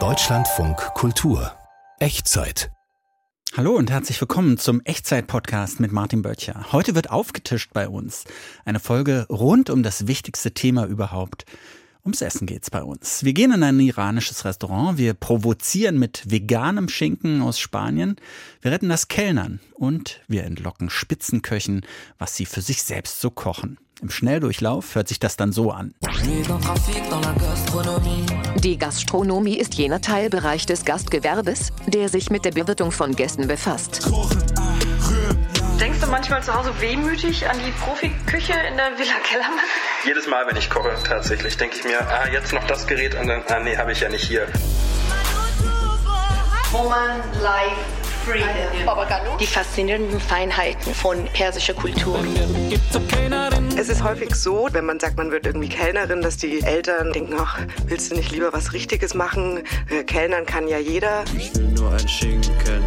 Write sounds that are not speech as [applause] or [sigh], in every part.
Deutschlandfunk Kultur Echtzeit Hallo und herzlich willkommen zum Echtzeit-Podcast mit Martin Böttcher. Heute wird aufgetischt bei uns. Eine Folge rund um das wichtigste Thema überhaupt. Ums Essen geht's bei uns. Wir gehen in ein iranisches Restaurant, wir provozieren mit veganem Schinken aus Spanien, wir retten das Kellnern und wir entlocken Spitzenköchen, was sie für sich selbst so kochen. Im Schnelldurchlauf hört sich das dann so an. Die Gastronomie ist jener Teilbereich des Gastgewerbes, der sich mit der Bewirtung von Gästen befasst. Du manchmal zu Hause wehmütig an die Profiküche in der Villa Kellermann? Jedes Mal, wenn ich koche, tatsächlich, denke ich mir, ah, jetzt noch das Gerät und dann, ah, nee, habe ich ja nicht hier. Woman Life. Die faszinierenden Feinheiten von persischer Kultur. Es ist häufig so, wenn man sagt, man wird irgendwie Kellnerin, dass die Eltern denken, ach, willst du nicht lieber was Richtiges machen? Äh, Kellnern kann ja jeder. Ich will nur ein Schinken.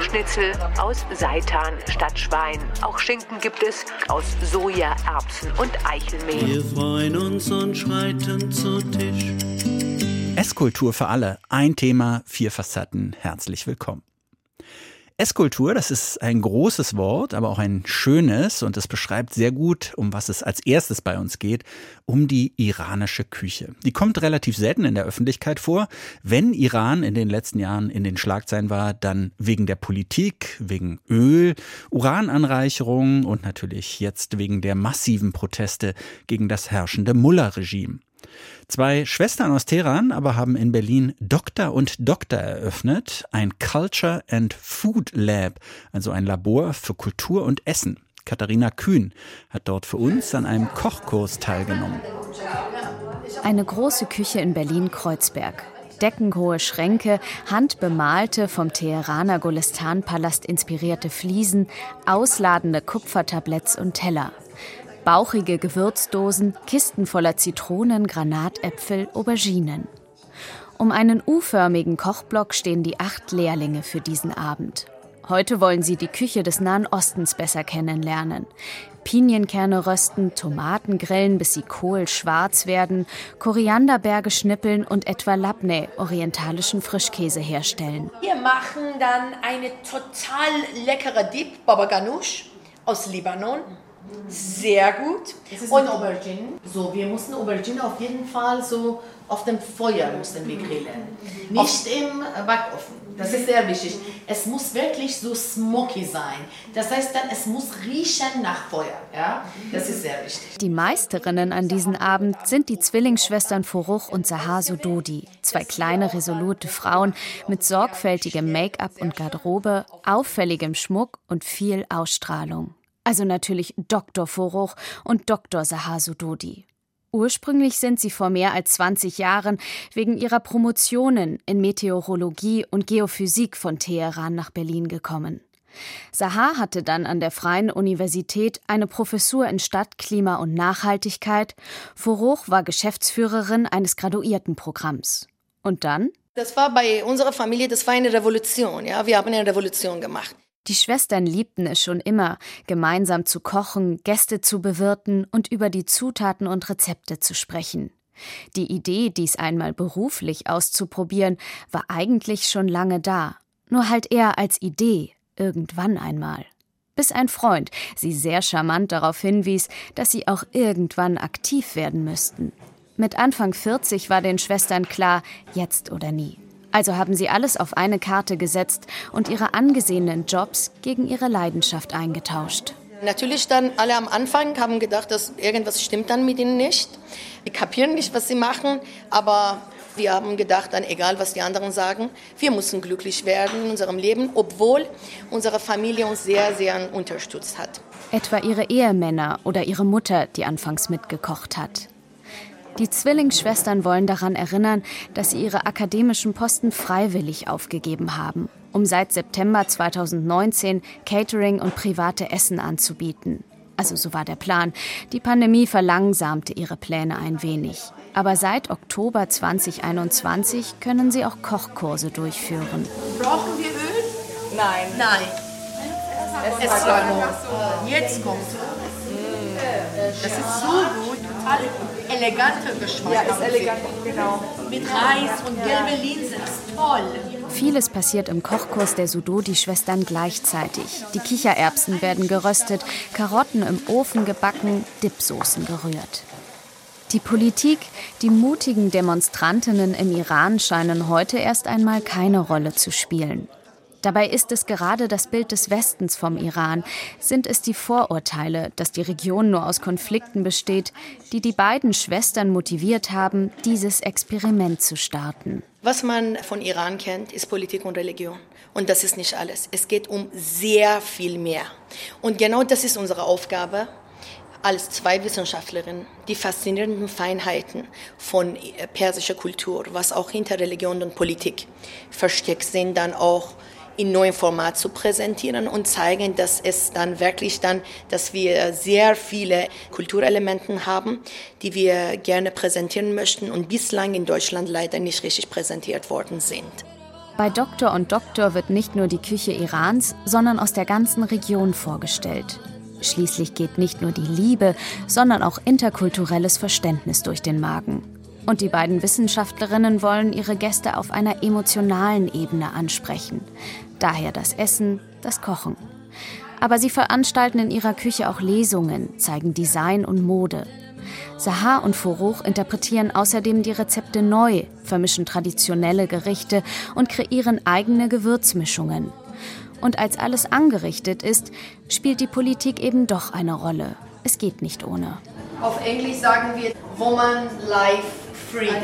Schnitzel aus Seitan statt Schwein. Auch Schinken gibt es aus Soja, Erbsen und Eichelmehl. Wir freuen uns und schreiten zu Tisch. Esskultur für alle. Ein Thema, vier Facetten. Herzlich willkommen. Esskultur, das ist ein großes Wort, aber auch ein schönes und es beschreibt sehr gut, um was es als erstes bei uns geht, um die iranische Küche. Die kommt relativ selten in der Öffentlichkeit vor. Wenn Iran in den letzten Jahren in den Schlagzeilen war, dann wegen der Politik, wegen Öl, Urananreicherung und natürlich jetzt wegen der massiven Proteste gegen das herrschende Mullah-Regime. Zwei Schwestern aus Teheran aber haben in Berlin Doktor und Doktor eröffnet, ein Culture and Food Lab, also ein Labor für Kultur und Essen. Katharina Kühn hat dort für uns an einem Kochkurs teilgenommen. Eine große Küche in Berlin-Kreuzberg. Deckenhohe Schränke, handbemalte, vom Teheraner Golestan-Palast inspirierte Fliesen, ausladende Kupfertabletts und Teller bauchige Gewürzdosen, Kisten voller Zitronen, Granatäpfel, Auberginen. Um einen U-förmigen Kochblock stehen die acht Lehrlinge für diesen Abend. Heute wollen sie die Küche des Nahen Ostens besser kennenlernen. Pinienkerne rösten, Tomaten grillen, bis sie kohlschwarz werden, Korianderberge schnippeln und etwa Labneh, orientalischen Frischkäse herstellen. Wir machen dann eine total leckere Dip, Baba Ganoush aus Libanon. Sehr gut. Das ist und Aubergine. So, wir mussten Aubergine auf jeden Fall so auf dem Feuer mussten wir grillen. Nicht im Backofen. Das ist sehr wichtig. Es muss wirklich so smoky sein. Das heißt dann, es muss riechen nach Feuer. Ja? Das ist sehr wichtig. Die Meisterinnen an diesem Abend sind die Zwillingsschwestern Foruch und Sahar Sudodi. Zwei kleine, resolute Frauen mit sorgfältigem Make-up und Garderobe, auffälligem Schmuck und viel Ausstrahlung. Also natürlich Dr. Foruch und Dr. Sahar Sudodi. Ursprünglich sind sie vor mehr als 20 Jahren wegen ihrer Promotionen in Meteorologie und Geophysik von Teheran nach Berlin gekommen. Sahar hatte dann an der Freien Universität eine Professur in Stadtklima und Nachhaltigkeit. Foruch war Geschäftsführerin eines Graduiertenprogramms. Und dann? Das war bei unserer Familie, das war eine Revolution. Ja, wir haben eine Revolution gemacht. Die Schwestern liebten es schon immer, gemeinsam zu kochen, Gäste zu bewirten und über die Zutaten und Rezepte zu sprechen. Die Idee, dies einmal beruflich auszuprobieren, war eigentlich schon lange da, nur halt eher als Idee, irgendwann einmal. Bis ein Freund sie sehr charmant darauf hinwies, dass sie auch irgendwann aktiv werden müssten. Mit Anfang 40 war den Schwestern klar, jetzt oder nie. Also haben sie alles auf eine Karte gesetzt und ihre angesehenen Jobs gegen ihre Leidenschaft eingetauscht. Natürlich dann alle am Anfang haben gedacht, dass irgendwas stimmt dann mit ihnen nicht. Die kapieren nicht, was sie machen, aber wir haben gedacht, dann egal was die anderen sagen, wir müssen glücklich werden in unserem Leben, obwohl unsere Familie uns sehr, sehr unterstützt hat. Etwa ihre Ehemänner oder ihre Mutter, die anfangs mitgekocht hat. Die Zwillingsschwestern wollen daran erinnern, dass sie ihre akademischen Posten freiwillig aufgegeben haben, um seit September 2019 Catering und private Essen anzubieten. Also so war der Plan. Die Pandemie verlangsamte ihre Pläne ein wenig. Aber seit Oktober 2021 können sie auch Kochkurse durchführen. Brauchen wir Öl? Nein. Nein. Es ist Jetzt kommt. Das ist so gut. total elegante Geschmack. Ja, ist elegant, genau. Mit Reis und gelbe Linsen, ist toll. Vieles passiert im Kochkurs der Sudodi-Schwestern gleichzeitig. Die Kichererbsen werden geröstet, Karotten im Ofen gebacken, Dipsoßen gerührt. Die Politik, die mutigen Demonstrantinnen im Iran scheinen heute erst einmal keine Rolle zu spielen. Dabei ist es gerade das Bild des Westens vom Iran, sind es die Vorurteile, dass die Region nur aus Konflikten besteht, die die beiden Schwestern motiviert haben, dieses Experiment zu starten. Was man von Iran kennt, ist Politik und Religion. Und das ist nicht alles. Es geht um sehr viel mehr. Und genau das ist unsere Aufgabe als zwei Wissenschaftlerinnen, die faszinierenden Feinheiten von persischer Kultur, was auch hinter Religion und Politik versteckt sind, dann auch in neuem Format zu präsentieren und zeigen, dass es dann wirklich dann, dass wir sehr viele Kulturelemente haben, die wir gerne präsentieren möchten und bislang in Deutschland leider nicht richtig präsentiert worden sind. Bei Doktor und Doktor wird nicht nur die Küche Irans, sondern aus der ganzen Region vorgestellt. Schließlich geht nicht nur die Liebe, sondern auch interkulturelles Verständnis durch den Magen. Und die beiden Wissenschaftlerinnen wollen ihre Gäste auf einer emotionalen Ebene ansprechen. Daher das Essen, das Kochen. Aber sie veranstalten in ihrer Küche auch Lesungen, zeigen Design und Mode. Sahar und Furuch interpretieren außerdem die Rezepte neu, vermischen traditionelle Gerichte und kreieren eigene Gewürzmischungen. Und als alles angerichtet ist, spielt die Politik eben doch eine Rolle. Es geht nicht ohne. Auf Englisch sagen wir Woman Life Freedom.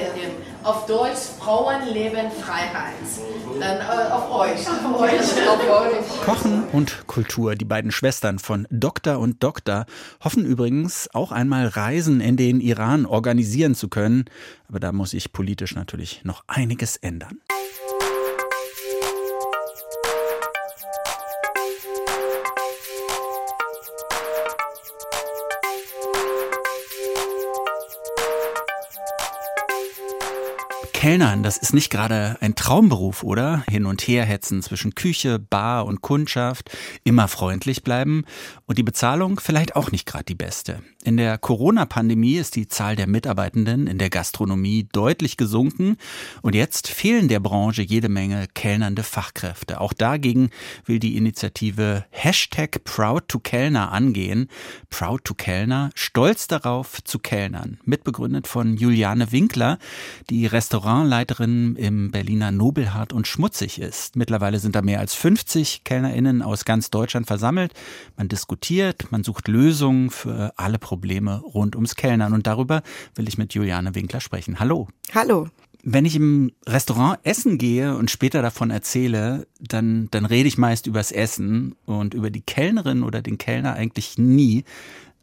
Auf Deutsch Frauenleben Freiheit. Dann äh, auf euch. Auf euch. auf euch. Kochen und Kultur, die beiden Schwestern von Doktor und Doktor, hoffen übrigens auch einmal Reisen in den Iran organisieren zu können. Aber da muss sich politisch natürlich noch einiges ändern. Kellnern, das ist nicht gerade ein Traumberuf, oder? Hin und her hetzen zwischen Küche, Bar und Kundschaft, immer freundlich bleiben und die Bezahlung vielleicht auch nicht gerade die beste. In der Corona-Pandemie ist die Zahl der Mitarbeitenden in der Gastronomie deutlich gesunken und jetzt fehlen der Branche jede Menge kellnernde Fachkräfte. Auch dagegen will die Initiative Hashtag Proud to Kellner angehen. Proud to Kellner, stolz darauf zu kellnern. Mitbegründet von Juliane Winkler, die Restaurantleiterin im Berliner Nobelhart und Schmutzig ist. Mittlerweile sind da mehr als 50 KellnerInnen aus ganz Deutschland versammelt. Man diskutiert, man sucht Lösungen für alle Probleme rund ums Kellnern. Und darüber will ich mit Juliane Winkler sprechen. Hallo. Hallo. Wenn ich im Restaurant essen gehe und später davon erzähle, dann, dann rede ich meist übers Essen und über die Kellnerin oder den Kellner eigentlich nie.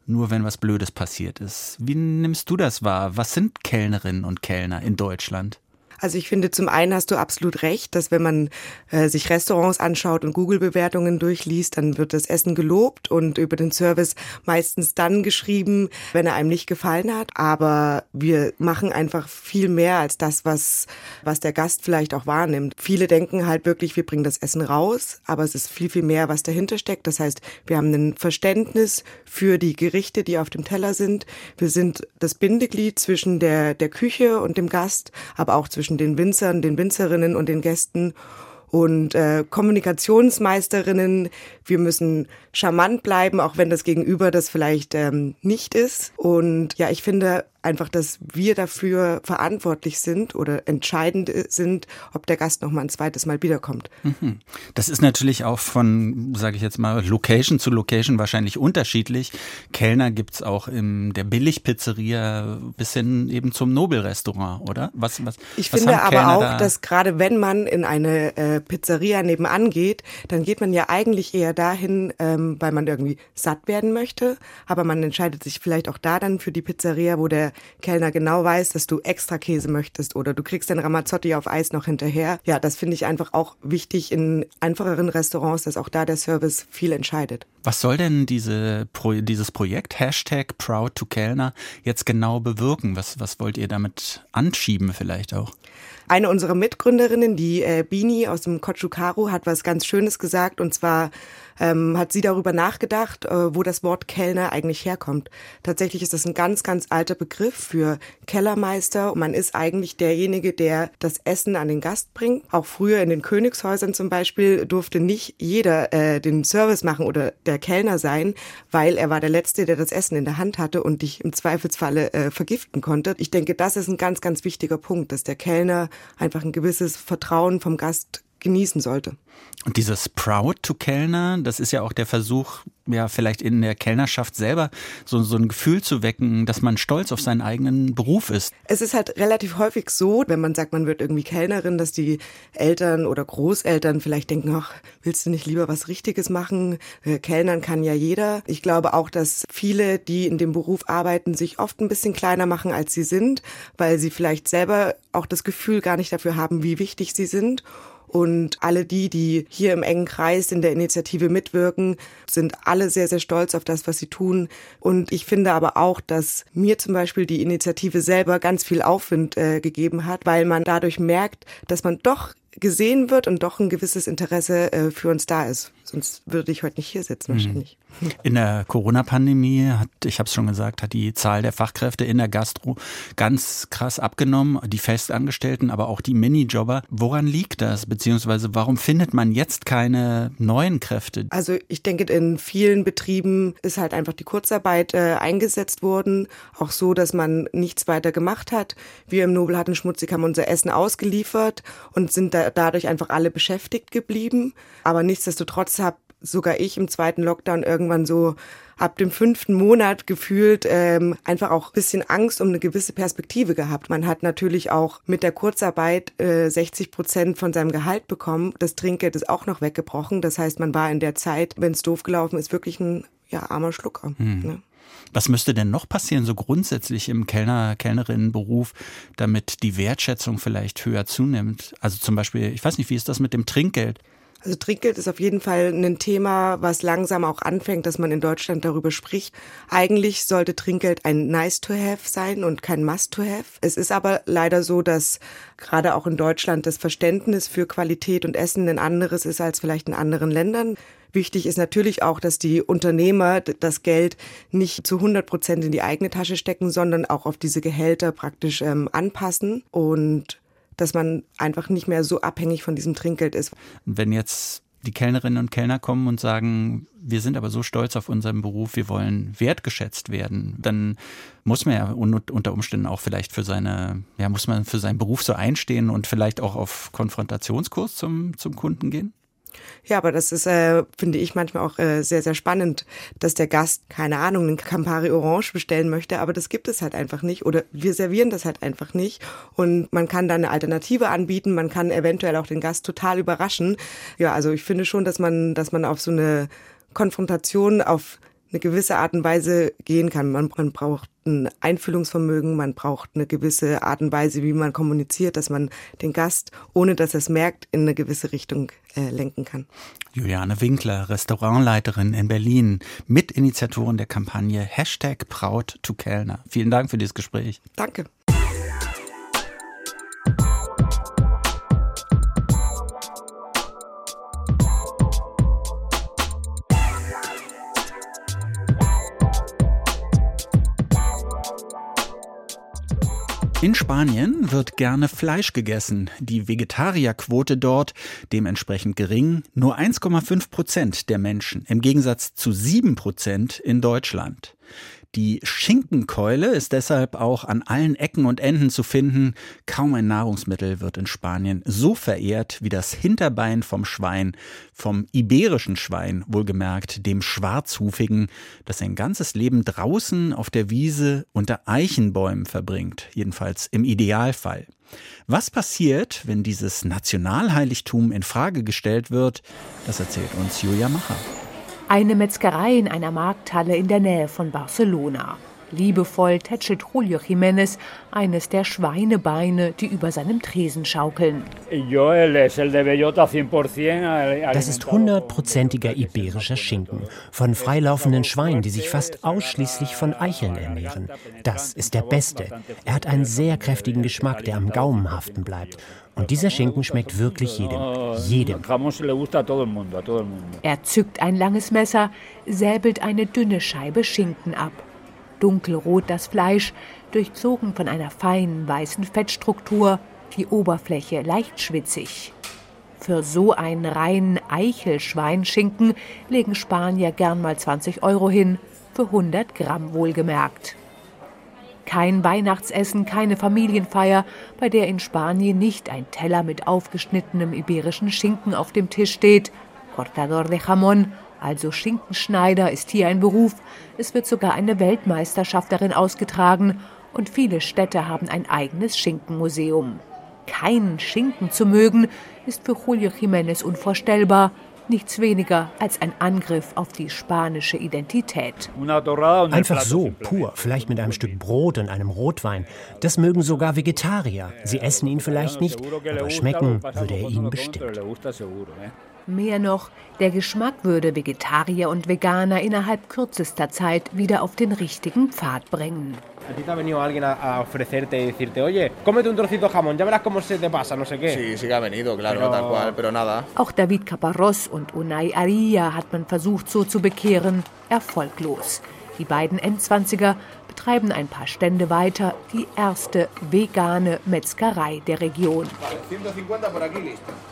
Nur wenn was Blödes passiert ist. Wie nimmst du das wahr? Was sind Kellnerinnen und Kellner in Deutschland? Also ich finde, zum einen hast du absolut recht, dass wenn man äh, sich Restaurants anschaut und Google-Bewertungen durchliest, dann wird das Essen gelobt und über den Service meistens dann geschrieben, wenn er einem nicht gefallen hat. Aber wir machen einfach viel mehr als das, was, was der Gast vielleicht auch wahrnimmt. Viele denken halt wirklich, wir bringen das Essen raus, aber es ist viel, viel mehr, was dahinter steckt. Das heißt, wir haben ein Verständnis für die Gerichte, die auf dem Teller sind. Wir sind das Bindeglied zwischen der, der Küche und dem Gast, aber auch zwischen zwischen den Winzern, den Winzerinnen und den Gästen und äh, Kommunikationsmeisterinnen. Wir müssen charmant bleiben, auch wenn das Gegenüber das vielleicht ähm, nicht ist. Und ja, ich finde, einfach, dass wir dafür verantwortlich sind oder entscheidend sind, ob der Gast noch mal ein zweites Mal wiederkommt. Mhm. Das ist natürlich auch von, sage ich jetzt mal, Location zu Location wahrscheinlich unterschiedlich. Kellner gibt's auch in der Billigpizzeria bis hin eben zum Nobelrestaurant, oder? Was, was, ich was finde aber auch, da? dass gerade wenn man in eine äh, Pizzeria nebenan geht, dann geht man ja eigentlich eher dahin, ähm, weil man irgendwie satt werden möchte, aber man entscheidet sich vielleicht auch da dann für die Pizzeria, wo der Kellner genau weiß, dass du extra Käse möchtest oder du kriegst den Ramazzotti auf Eis noch hinterher. Ja, das finde ich einfach auch wichtig in einfacheren Restaurants, dass auch da der Service viel entscheidet. Was soll denn diese, dieses Projekt Hashtag Proud to Kellner jetzt genau bewirken? Was, was wollt ihr damit anschieben vielleicht auch? Eine unserer Mitgründerinnen, die äh, Bini aus dem Kochukaru, hat was ganz Schönes gesagt und zwar ähm, hat sie darüber nachgedacht, äh, wo das Wort Kellner eigentlich herkommt. Tatsächlich ist das ein ganz, ganz alter Begriff für Kellermeister. Man ist eigentlich derjenige, der das Essen an den Gast bringt. Auch früher in den Königshäusern zum Beispiel durfte nicht jeder äh, den Service machen oder der Kellner sein, weil er war der Letzte, der das Essen in der Hand hatte und dich im Zweifelsfalle äh, vergiften konnte. Ich denke, das ist ein ganz, ganz wichtiger Punkt, dass der Kellner einfach ein gewisses Vertrauen vom Gast genießen sollte. Und dieses Proud to Kellner, das ist ja auch der Versuch, ja, vielleicht in der Kellnerschaft selber so, so ein Gefühl zu wecken, dass man stolz auf seinen eigenen Beruf ist. Es ist halt relativ häufig so, wenn man sagt, man wird irgendwie Kellnerin, dass die Eltern oder Großeltern vielleicht denken, ach, willst du nicht lieber was Richtiges machen? Äh, Kellnern kann ja jeder. Ich glaube auch, dass viele, die in dem Beruf arbeiten, sich oft ein bisschen kleiner machen, als sie sind, weil sie vielleicht selber auch das Gefühl gar nicht dafür haben, wie wichtig sie sind. Und alle die, die hier im engen Kreis in der Initiative mitwirken, sind alle sehr, sehr stolz auf das, was sie tun. Und ich finde aber auch, dass mir zum Beispiel die Initiative selber ganz viel Aufwind äh, gegeben hat, weil man dadurch merkt, dass man doch gesehen wird und doch ein gewisses Interesse äh, für uns da ist. Sonst würde ich heute nicht hier sitzen mhm. wahrscheinlich. In der Corona-Pandemie hat, ich habe es schon gesagt, hat die Zahl der Fachkräfte in der Gastro ganz krass abgenommen. Die Festangestellten, aber auch die Minijobber. Woran liegt das? Beziehungsweise warum findet man jetzt keine neuen Kräfte? Also ich denke, in vielen Betrieben ist halt einfach die Kurzarbeit äh, eingesetzt worden. Auch so, dass man nichts weiter gemacht hat. Wir im Nobel hatten Schmutzig haben unser Essen ausgeliefert und sind da, dadurch einfach alle beschäftigt geblieben. Aber nichtsdestotrotz habe sogar ich im zweiten Lockdown irgendwann so ab dem fünften Monat gefühlt ähm, einfach auch bisschen Angst um eine gewisse Perspektive gehabt. Man hat natürlich auch mit der Kurzarbeit äh, 60 Prozent von seinem Gehalt bekommen. Das Trinkgeld ist auch noch weggebrochen. Das heißt, man war in der Zeit, wenn es doof gelaufen ist, wirklich ein ja, armer Schlucker. Hm. Ne? Was müsste denn noch passieren, so grundsätzlich im Kellner, Kellnerinnenberuf, damit die Wertschätzung vielleicht höher zunimmt? Also zum Beispiel, ich weiß nicht, wie ist das mit dem Trinkgeld? Also Trinkgeld ist auf jeden Fall ein Thema, was langsam auch anfängt, dass man in Deutschland darüber spricht. Eigentlich sollte Trinkgeld ein Nice to have sein und kein Must to have. Es ist aber leider so, dass gerade auch in Deutschland das Verständnis für Qualität und Essen ein anderes ist als vielleicht in anderen Ländern. Wichtig ist natürlich auch, dass die Unternehmer das Geld nicht zu 100 Prozent in die eigene Tasche stecken, sondern auch auf diese Gehälter praktisch ähm, anpassen und dass man einfach nicht mehr so abhängig von diesem Trinkgeld ist. Wenn jetzt die Kellnerinnen und Kellner kommen und sagen, wir sind aber so stolz auf unseren Beruf, wir wollen wertgeschätzt werden, dann muss man ja unter Umständen auch vielleicht für seine, ja, muss man für seinen Beruf so einstehen und vielleicht auch auf Konfrontationskurs zum, zum Kunden gehen? Ja, aber das ist, äh, finde ich, manchmal auch äh, sehr, sehr spannend, dass der Gast, keine Ahnung, einen Campari Orange bestellen möchte, aber das gibt es halt einfach nicht oder wir servieren das halt einfach nicht und man kann da eine Alternative anbieten, man kann eventuell auch den Gast total überraschen. Ja, also ich finde schon, dass man, dass man auf so eine Konfrontation auf eine gewisse Art und Weise gehen kann. Man, man braucht ein Einfühlungsvermögen, man braucht eine gewisse Art und Weise, wie man kommuniziert, dass man den Gast, ohne dass er es merkt, in eine gewisse Richtung äh, lenken kann. Juliane Winkler, Restaurantleiterin in Berlin, Mitinitiatorin der Kampagne Hashtag Proud to Kellner. Vielen Dank für dieses Gespräch. Danke. In Spanien wird gerne Fleisch gegessen. Die Vegetarierquote dort dementsprechend gering. Nur 1,5 Prozent der Menschen im Gegensatz zu 7 Prozent in Deutschland. Die Schinkenkeule ist deshalb auch an allen Ecken und Enden zu finden. Kaum ein Nahrungsmittel wird in Spanien so verehrt wie das Hinterbein vom Schwein, vom iberischen Schwein, wohlgemerkt, dem schwarzhufigen, das sein ganzes Leben draußen auf der Wiese unter Eichenbäumen verbringt, jedenfalls im Idealfall. Was passiert, wenn dieses Nationalheiligtum in Frage gestellt wird? Das erzählt uns Julia Macher. Eine Metzgerei in einer Markthalle in der Nähe von Barcelona. Liebevoll tätschelt Julio Jiménez eines der Schweinebeine, die über seinem Tresen schaukeln. Das ist hundertprozentiger iberischer Schinken von freilaufenden Schweinen, die sich fast ausschließlich von Eicheln ernähren. Das ist der beste. Er hat einen sehr kräftigen Geschmack, der am Gaumen haften bleibt. Und dieser Schinken schmeckt wirklich jedem. Jedem. Er zückt ein langes Messer, säbelt eine dünne Scheibe Schinken ab. Dunkelrot das Fleisch, durchzogen von einer feinen weißen Fettstruktur, die Oberfläche leicht schwitzig. Für so einen reinen Eichelschweinschinken legen Spanier gern mal 20 Euro hin, für 100 Gramm wohlgemerkt. Kein Weihnachtsessen, keine Familienfeier, bei der in Spanien nicht ein Teller mit aufgeschnittenem iberischen Schinken auf dem Tisch steht. Cortador de Jamón, also Schinkenschneider, ist hier ein Beruf. Es wird sogar eine Weltmeisterschaft darin ausgetragen und viele Städte haben ein eigenes Schinkenmuseum. Keinen Schinken zu mögen, ist für Julio Jiménez unvorstellbar nichts weniger als ein Angriff auf die spanische Identität. Einfach so, pur, vielleicht mit einem Stück Brot und einem Rotwein. Das mögen sogar Vegetarier. Sie essen ihn vielleicht nicht, aber schmecken würde er ihnen bestimmt. Mehr noch, der Geschmack würde Vegetarier und Veganer innerhalb kürzester Zeit wieder auf den richtigen Pfad bringen. A ti te ha venido alguien a, ofrecerte oye, cómete un trocito de ya verás cómo se te pasa, no sé qué. Sí, sí ha venido, claro, tal cual, pero nada. Auch David Caparros und Unai Aria hat man versucht, so zu bekehren, erfolglos. Die beiden M20er treiben ein paar Stände weiter die erste vegane Metzgerei der Region.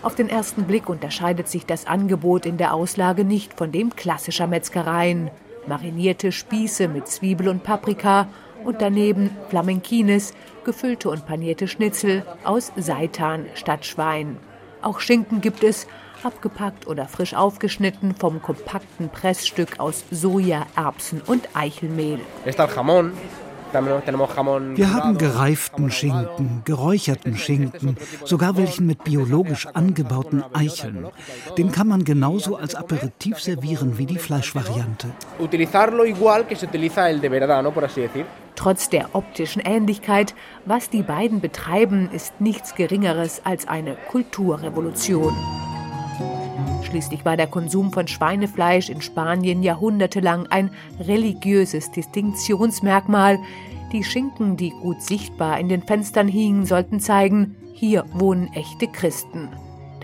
Auf den ersten Blick unterscheidet sich das Angebot in der Auslage nicht von dem klassischer Metzgereien. Marinierte Spieße mit Zwiebel und Paprika und daneben Flamenkines, gefüllte und panierte Schnitzel aus Seitan statt Schwein. Auch Schinken gibt es, abgepackt oder frisch aufgeschnitten vom kompakten Pressstück aus Soja, Erbsen und Eichelmehl. Wir haben gereiften Schinken, geräucherten Schinken, sogar welchen mit biologisch angebauten Eicheln. Den kann man genauso als Aperitif servieren wie die Fleischvariante. Trotz der optischen Ähnlichkeit, was die beiden betreiben, ist nichts Geringeres als eine Kulturrevolution. Schließlich war der Konsum von Schweinefleisch in Spanien jahrhundertelang ein religiöses Distinktionsmerkmal. Die Schinken, die gut sichtbar in den Fenstern hingen, sollten zeigen, hier wohnen echte Christen.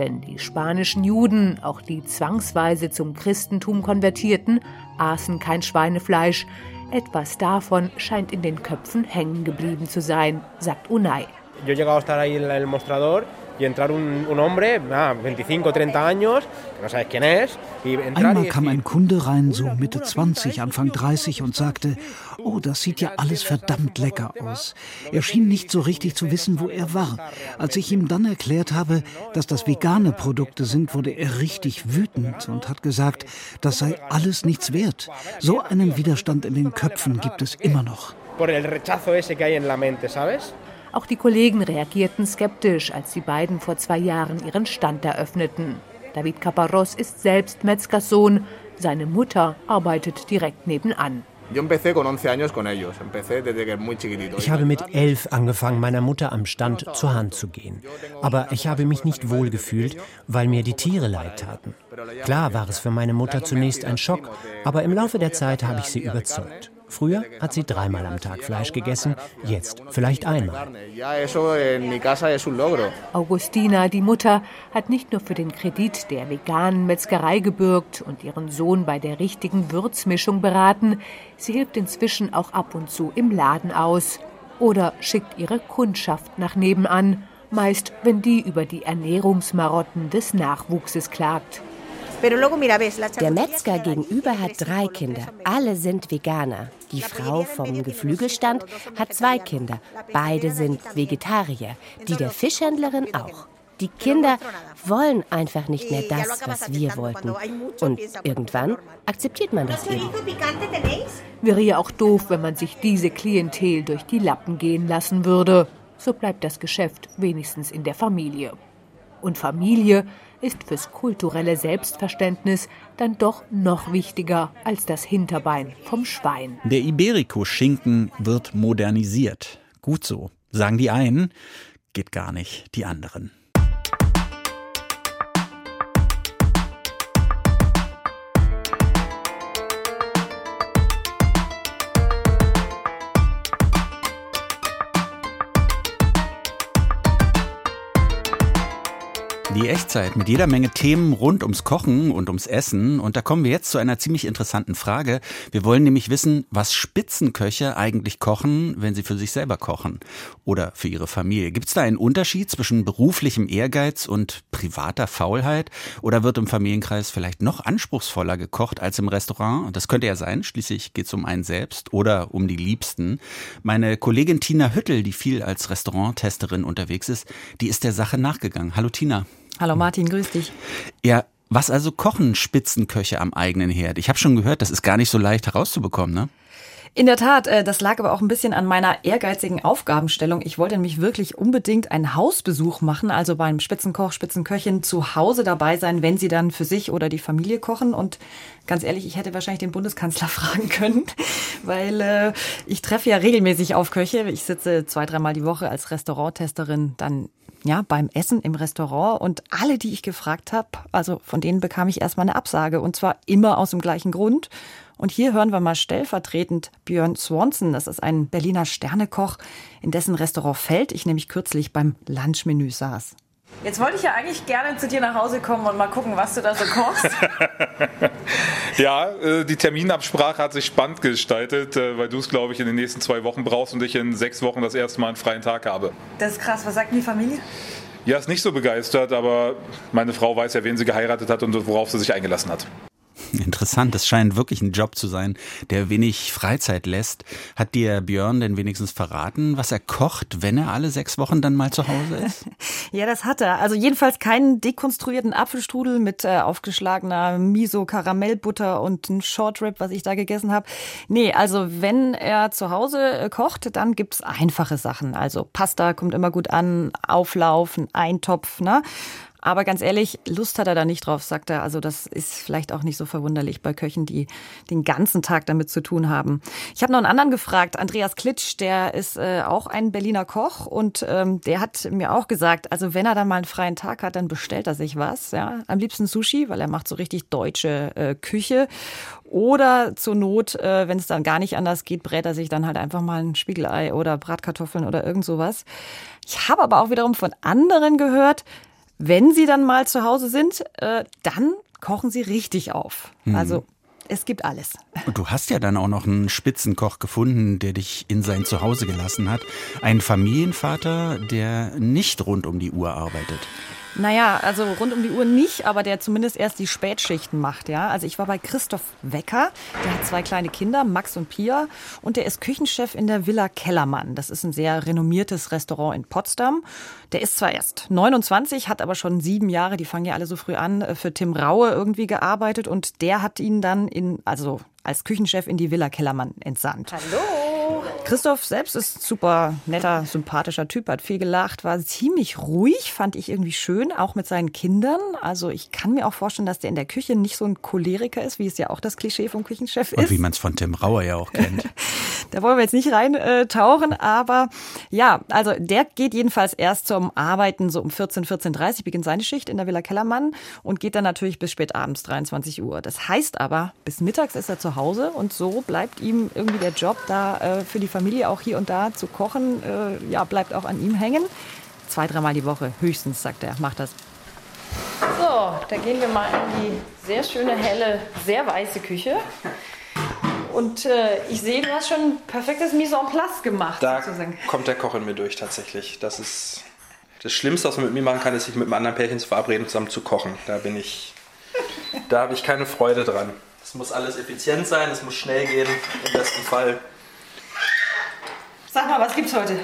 Denn die spanischen Juden, auch die zwangsweise zum Christentum konvertierten, aßen kein Schweinefleisch. Etwas davon scheint in den Köpfen hängen geblieben zu sein, sagt Unai. Yo he llegado a estar ahí en el mostrador y entrar un, un hombre, ah, 25, 30 años, que no sabes quién es. Y Einmal kam ein Kunde rein, so Mitte 20, Anfang 30 und sagte, oh, das sieht ja alles verdammt lecker aus. Er schien nicht so richtig zu wissen, wo er war. Als ich ihm dann erklärt habe, dass das vegane Produkte sind, wurde er richtig wütend und hat gesagt, das sei alles nichts wert. So einen Widerstand in den Köpfen gibt es immer noch. Por el rechazo ese que hay en la mente, ¿sabes? Auch die Kollegen reagierten skeptisch, als die beiden vor zwei Jahren ihren Stand eröffneten. David Caparrós ist selbst Metzgerssohn. Seine Mutter arbeitet direkt nebenan. Ich habe mit elf angefangen, meiner Mutter am Stand zur Hand zu gehen. Aber ich habe mich nicht wohl gefühlt, weil mir die Tiere leid taten. Klar war es für meine Mutter zunächst ein Schock, aber im Laufe der Zeit habe ich sie überzeugt. Früher hat sie dreimal am Tag Fleisch gegessen, jetzt vielleicht einmal. Augustina, die Mutter, hat nicht nur für den Kredit der veganen Metzgerei gebürgt und ihren Sohn bei der richtigen Würzmischung beraten, sie hilft inzwischen auch ab und zu im Laden aus oder schickt ihre Kundschaft nach nebenan, meist wenn die über die Ernährungsmarotten des Nachwuchses klagt. Der Metzger gegenüber hat drei Kinder. Alle sind Veganer. Die Frau vom Geflügelstand hat zwei Kinder. Beide sind Vegetarier. Die der Fischhändlerin auch. Die Kinder wollen einfach nicht mehr das, was wir wollten. Und irgendwann akzeptiert man das eben. Wäre ja auch doof, wenn man sich diese Klientel durch die Lappen gehen lassen würde. So bleibt das Geschäft wenigstens in der Familie. Und Familie ist fürs kulturelle Selbstverständnis dann doch noch wichtiger als das Hinterbein vom Schwein. Der Iberico-Schinken wird modernisiert. Gut so, sagen die einen, geht gar nicht die anderen. Die Echtzeit mit jeder Menge Themen rund ums Kochen und ums Essen. Und da kommen wir jetzt zu einer ziemlich interessanten Frage. Wir wollen nämlich wissen, was Spitzenköche eigentlich kochen, wenn sie für sich selber kochen oder für ihre Familie. Gibt es da einen Unterschied zwischen beruflichem Ehrgeiz und privater Faulheit? Oder wird im Familienkreis vielleicht noch anspruchsvoller gekocht als im Restaurant? Das könnte ja sein. Schließlich geht es um einen selbst oder um die Liebsten. Meine Kollegin Tina Hüttel, die viel als Restauranttesterin unterwegs ist, die ist der Sache nachgegangen. Hallo Tina. Hallo Martin, grüß dich. Ja, was also kochen Spitzenköche am eigenen Herd? Ich habe schon gehört, das ist gar nicht so leicht herauszubekommen, ne? In der Tat, äh, das lag aber auch ein bisschen an meiner ehrgeizigen Aufgabenstellung. Ich wollte nämlich wirklich unbedingt einen Hausbesuch machen, also beim Spitzenkoch, Spitzenköchin zu Hause dabei sein, wenn sie dann für sich oder die Familie kochen. Und ganz ehrlich, ich hätte wahrscheinlich den Bundeskanzler [laughs] fragen können, weil äh, ich treffe ja regelmäßig auf Köche. Ich sitze zwei, dreimal die Woche als Restauranttesterin dann ja, beim Essen im Restaurant und alle, die ich gefragt habe, also von denen bekam ich erstmal eine Absage und zwar immer aus dem gleichen Grund. Und hier hören wir mal stellvertretend Björn Swanson. Das ist ein Berliner Sternekoch, in dessen Restaurant Feld ich nämlich kürzlich beim Lunchmenü saß. Jetzt wollte ich ja eigentlich gerne zu dir nach Hause kommen und mal gucken, was du da so kochst. [laughs] ja, äh, die Terminabsprache hat sich spannend gestaltet, äh, weil du es, glaube ich, in den nächsten zwei Wochen brauchst und ich in sechs Wochen das erste Mal einen freien Tag habe. Das ist krass. Was sagt denn die Familie? Ja, ist nicht so begeistert, aber meine Frau weiß ja, wen sie geheiratet hat und worauf sie sich eingelassen hat. [laughs] Interessant, das scheint wirklich ein Job zu sein, der wenig Freizeit lässt. Hat dir Björn denn wenigstens verraten, was er kocht, wenn er alle sechs Wochen dann mal zu Hause ist? [laughs] ja, das hat er. Also jedenfalls keinen dekonstruierten Apfelstrudel mit äh, aufgeschlagener Miso-Karamellbutter und ein Shortrib, was ich da gegessen habe. Nee, also wenn er zu Hause äh, kocht, dann gibt's einfache Sachen. Also Pasta kommt immer gut an, Auflauf, ein Eintopf, ne? Aber ganz ehrlich, Lust hat er da nicht drauf, sagt er. Also das ist vielleicht auch nicht so verwunderlich bei Köchen, die den ganzen Tag damit zu tun haben. Ich habe noch einen anderen gefragt, Andreas Klitsch, der ist äh, auch ein Berliner Koch und ähm, der hat mir auch gesagt, also wenn er dann mal einen freien Tag hat, dann bestellt er sich was. Ja, am liebsten Sushi, weil er macht so richtig deutsche äh, Küche. Oder zur Not, äh, wenn es dann gar nicht anders geht, brät er sich dann halt einfach mal ein Spiegelei oder Bratkartoffeln oder irgend sowas. Ich habe aber auch wiederum von anderen gehört, wenn sie dann mal zu Hause sind, äh, dann kochen sie richtig auf. Mhm. Also es gibt alles. Und du hast ja dann auch noch einen Spitzenkoch gefunden, der dich in sein Zuhause gelassen hat. Einen Familienvater, der nicht rund um die Uhr arbeitet. Naja, also rund um die Uhr nicht, aber der zumindest erst die Spätschichten macht, ja. Also ich war bei Christoph Wecker, der hat zwei kleine Kinder, Max und Pia, und der ist Küchenchef in der Villa Kellermann. Das ist ein sehr renommiertes Restaurant in Potsdam. Der ist zwar erst 29, hat aber schon sieben Jahre, die fangen ja alle so früh an, äh, für Tim Raue irgendwie gearbeitet und der hat ihn dann in, also als Küchenchef in die Villa Kellermann entsandt. Hallo! Christoph selbst ist super netter, sympathischer Typ, hat viel gelacht, war ziemlich ruhig, fand ich irgendwie schön, auch mit seinen Kindern. Also ich kann mir auch vorstellen, dass der in der Küche nicht so ein Choleriker ist, wie es ja auch das Klischee vom Küchenchef ist. Und wie man es von Tim Rauer ja auch kennt. [laughs] da wollen wir jetzt nicht reintauchen, aber ja, also der geht jedenfalls erst zum Arbeiten so um 14, 14.30 beginnt seine Schicht in der Villa Kellermann und geht dann natürlich bis spät abends, 23 Uhr. Das heißt aber, bis mittags ist er zu Hause und so bleibt ihm irgendwie der Job da äh, für die Familie auch hier und da zu kochen, äh, ja, bleibt auch an ihm hängen. Zwei, dreimal die Woche höchstens, sagt er, macht das. So, da gehen wir mal in die sehr schöne, helle, sehr weiße Küche. Und äh, ich sehe, du hast schon ein perfektes Mise en place gemacht. Da sozusagen. kommt der Koch in mir durch tatsächlich. Das ist das Schlimmste, was man mit mir machen kann, ist sich mit einem anderen Pärchen zu verabreden, zusammen zu kochen. Da bin ich, da habe ich keine Freude dran. Es muss alles effizient sein, es muss schnell gehen, im besten Fall. Sag mal, was gibt's heute?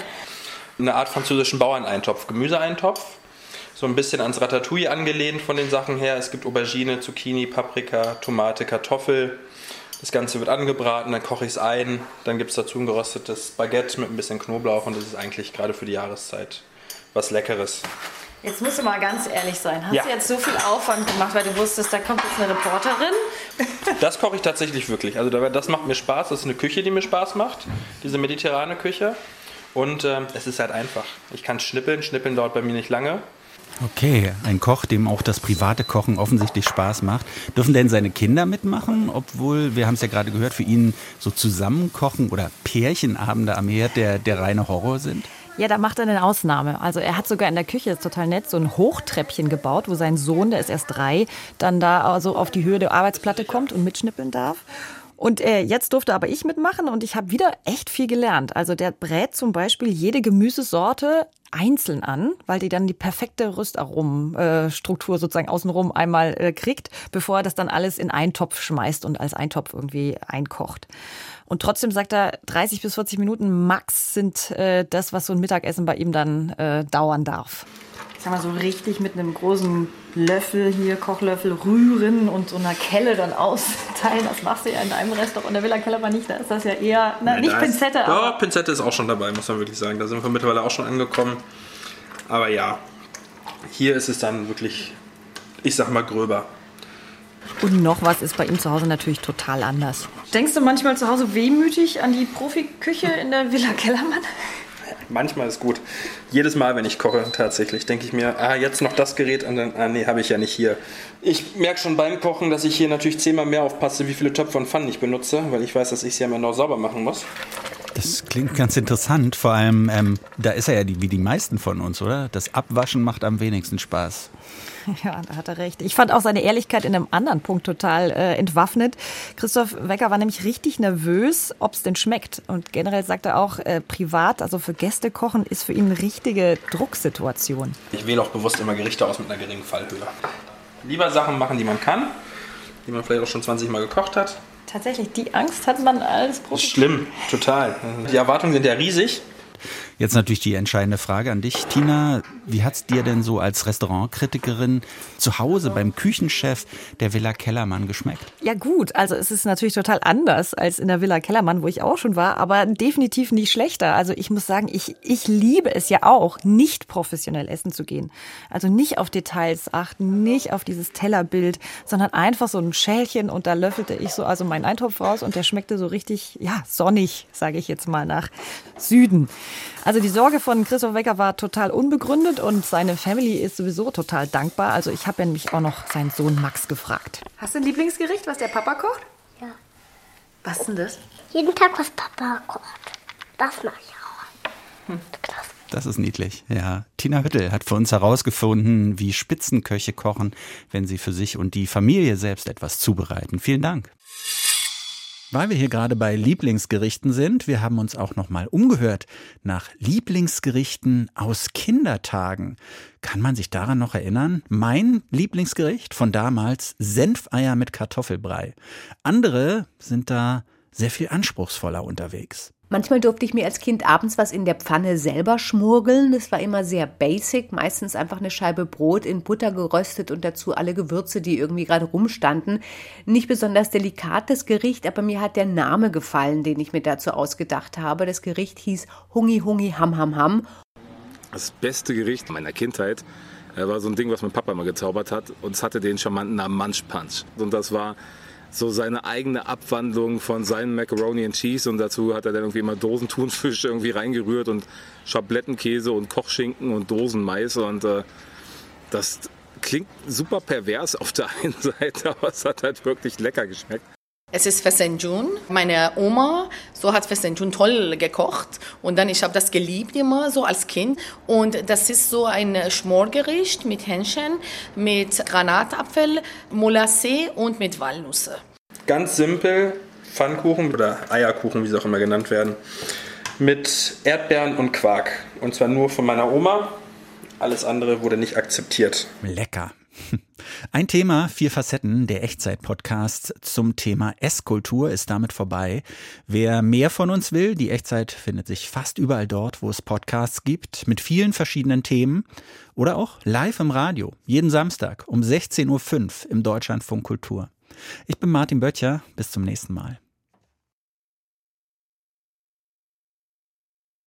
Eine Art französischen Bauerneintopf, Gemüseeintopf. So ein bisschen ans Ratatouille angelehnt von den Sachen her. Es gibt Aubergine, Zucchini, Paprika, Tomate, Kartoffel. Das Ganze wird angebraten, dann koche ich es ein. Dann gibt es dazu ein geröstetes Baguette mit ein bisschen Knoblauch und das ist eigentlich gerade für die Jahreszeit was Leckeres. Jetzt musst du mal ganz ehrlich sein. Hast ja. du jetzt so viel Aufwand gemacht, weil du wusstest, da kommt jetzt eine Reporterin? Das koche ich tatsächlich wirklich. Also das macht mir Spaß. Das ist eine Küche, die mir Spaß macht. Diese mediterrane Küche. Und äh, es ist halt einfach. Ich kann schnippeln. Schnippeln dauert bei mir nicht lange. Okay, ein Koch, dem auch das private Kochen offensichtlich Spaß macht. Dürfen denn seine Kinder mitmachen, obwohl, wir haben es ja gerade gehört, für ihn so Zusammenkochen oder Pärchenabende am Herd der, der reine Horror sind? Ja, da macht er eine Ausnahme. Also er hat sogar in der Küche, ist total nett, so ein Hochtreppchen gebaut, wo sein Sohn, der ist erst drei, dann da also auf die Höhe der Arbeitsplatte kommt und mitschnippeln darf. Und äh, jetzt durfte aber ich mitmachen und ich habe wieder echt viel gelernt. Also der brät zum Beispiel jede Gemüsesorte einzeln an, weil die dann die perfekte Röstaromenstruktur sozusagen außenrum einmal äh, kriegt, bevor er das dann alles in einen Topf schmeißt und als Eintopf irgendwie einkocht. Und trotzdem sagt er, 30 bis 40 Minuten max sind äh, das, was so ein Mittagessen bei ihm dann äh, dauern darf. Ich sag mal so richtig mit einem großen Löffel hier, Kochlöffel rühren und so einer Kelle dann austeilen. Das machst du ja in einem Restaurant. In der Villa Keller war nicht, da ist das ja eher, na, Ja, nicht da ist- Pinzette, aber Ja, Pinzette ist auch schon dabei, muss man wirklich sagen. Da sind wir mittlerweile auch schon angekommen. Aber ja, hier ist es dann wirklich, ich sag mal, gröber. Und noch was ist bei ihm zu Hause natürlich total anders. Denkst du manchmal zu Hause wehmütig an die Profiküche in der Villa Kellermann? Manchmal ist gut. Jedes Mal, wenn ich koche, tatsächlich, denke ich mir, ah, jetzt noch das Gerät und dann, ah, nee, habe ich ja nicht hier. Ich merke schon beim Kochen, dass ich hier natürlich zehnmal mehr aufpasse, wie viele Töpfe und Pfannen ich benutze, weil ich weiß, dass ich sie am Ende auch sauber machen muss. Das klingt ganz interessant. Vor allem, ähm, da ist er ja die, wie die meisten von uns, oder? Das Abwaschen macht am wenigsten Spaß. [laughs] Ja, da hat er recht. Ich fand auch seine Ehrlichkeit in einem anderen Punkt total äh, entwaffnet. Christoph Wecker war nämlich richtig nervös, ob es denn schmeckt. Und generell sagt er auch, äh, privat, also für Gäste kochen, ist für ihn eine richtige Drucksituation. Ich wähle auch bewusst immer Gerichte aus mit einer geringen Fallhöhe. Lieber Sachen machen, die man kann, die man vielleicht auch schon 20 Mal gekocht hat. Tatsächlich, die Angst hat man als Das Profi. ist schlimm, total. Die Erwartungen sind ja riesig. Jetzt natürlich die entscheidende Frage an dich, Tina. Wie hat's dir denn so als Restaurantkritikerin zu Hause beim Küchenchef der Villa Kellermann geschmeckt? Ja gut, also es ist natürlich total anders als in der Villa Kellermann, wo ich auch schon war, aber definitiv nicht schlechter. Also ich muss sagen, ich, ich liebe es ja auch, nicht professionell essen zu gehen. Also nicht auf Details achten, nicht auf dieses Tellerbild, sondern einfach so ein Schälchen und da löffelte ich so also meinen Eintopf raus und der schmeckte so richtig, ja, sonnig, sage ich jetzt mal, nach Süden. Also die Sorge von Christoph Wecker war total unbegründet und seine Family ist sowieso total dankbar. Also ich habe ja nämlich auch noch seinen Sohn Max gefragt. Hast du ein Lieblingsgericht, was der Papa kocht? Ja. Was denn das? Jeden Tag, was Papa kocht. Das mache ich auch. Das ist niedlich, ja. Tina Hüttel hat für uns herausgefunden, wie Spitzenköche kochen, wenn sie für sich und die Familie selbst etwas zubereiten. Vielen Dank. Weil wir hier gerade bei Lieblingsgerichten sind, wir haben uns auch noch mal umgehört nach Lieblingsgerichten aus Kindertagen. Kann man sich daran noch erinnern? Mein Lieblingsgericht von damals Senfeier mit Kartoffelbrei. Andere sind da sehr viel anspruchsvoller unterwegs. Manchmal durfte ich mir als Kind abends was in der Pfanne selber schmurgeln. Das war immer sehr basic, meistens einfach eine Scheibe Brot in Butter geröstet und dazu alle Gewürze, die irgendwie gerade rumstanden. Nicht besonders delikates Gericht, aber mir hat der Name gefallen, den ich mir dazu ausgedacht habe. Das Gericht hieß Hungi Hungi Ham Ham Ham. Das beste Gericht meiner Kindheit äh, war so ein Ding, was mein Papa immer gezaubert hat. Und es hatte den charmanten Namen Munch Punch. Und das war so seine eigene Abwandlung von seinem Macaroni and Cheese. Und dazu hat er dann irgendwie immer Dosen Thunfisch irgendwie reingerührt und Schablettenkäse und Kochschinken und Dosen Mais. Und äh, das klingt super pervers auf der [laughs] einen Seite, aber es hat halt wirklich lecker geschmeckt. Es ist Fesenjun. Meine Oma, so hat Fesenjun toll gekocht. Und dann, ich habe das geliebt immer so als Kind. Und das ist so ein Schmorgericht mit Hähnchen, mit Granatapfel, Molasse und mit Walnüsse. Ganz simpel, Pfannkuchen oder Eierkuchen, wie sie auch immer genannt werden, mit Erdbeeren und Quark. Und zwar nur von meiner Oma. Alles andere wurde nicht akzeptiert. Lecker. [laughs] Ein Thema, vier Facetten, der Echtzeit-Podcast zum Thema Esskultur ist damit vorbei. Wer mehr von uns will, die Echtzeit findet sich fast überall dort, wo es Podcasts gibt, mit vielen verschiedenen Themen oder auch live im Radio, jeden Samstag um 16.05 Uhr im Deutschlandfunk Kultur. Ich bin Martin Böttcher, bis zum nächsten Mal.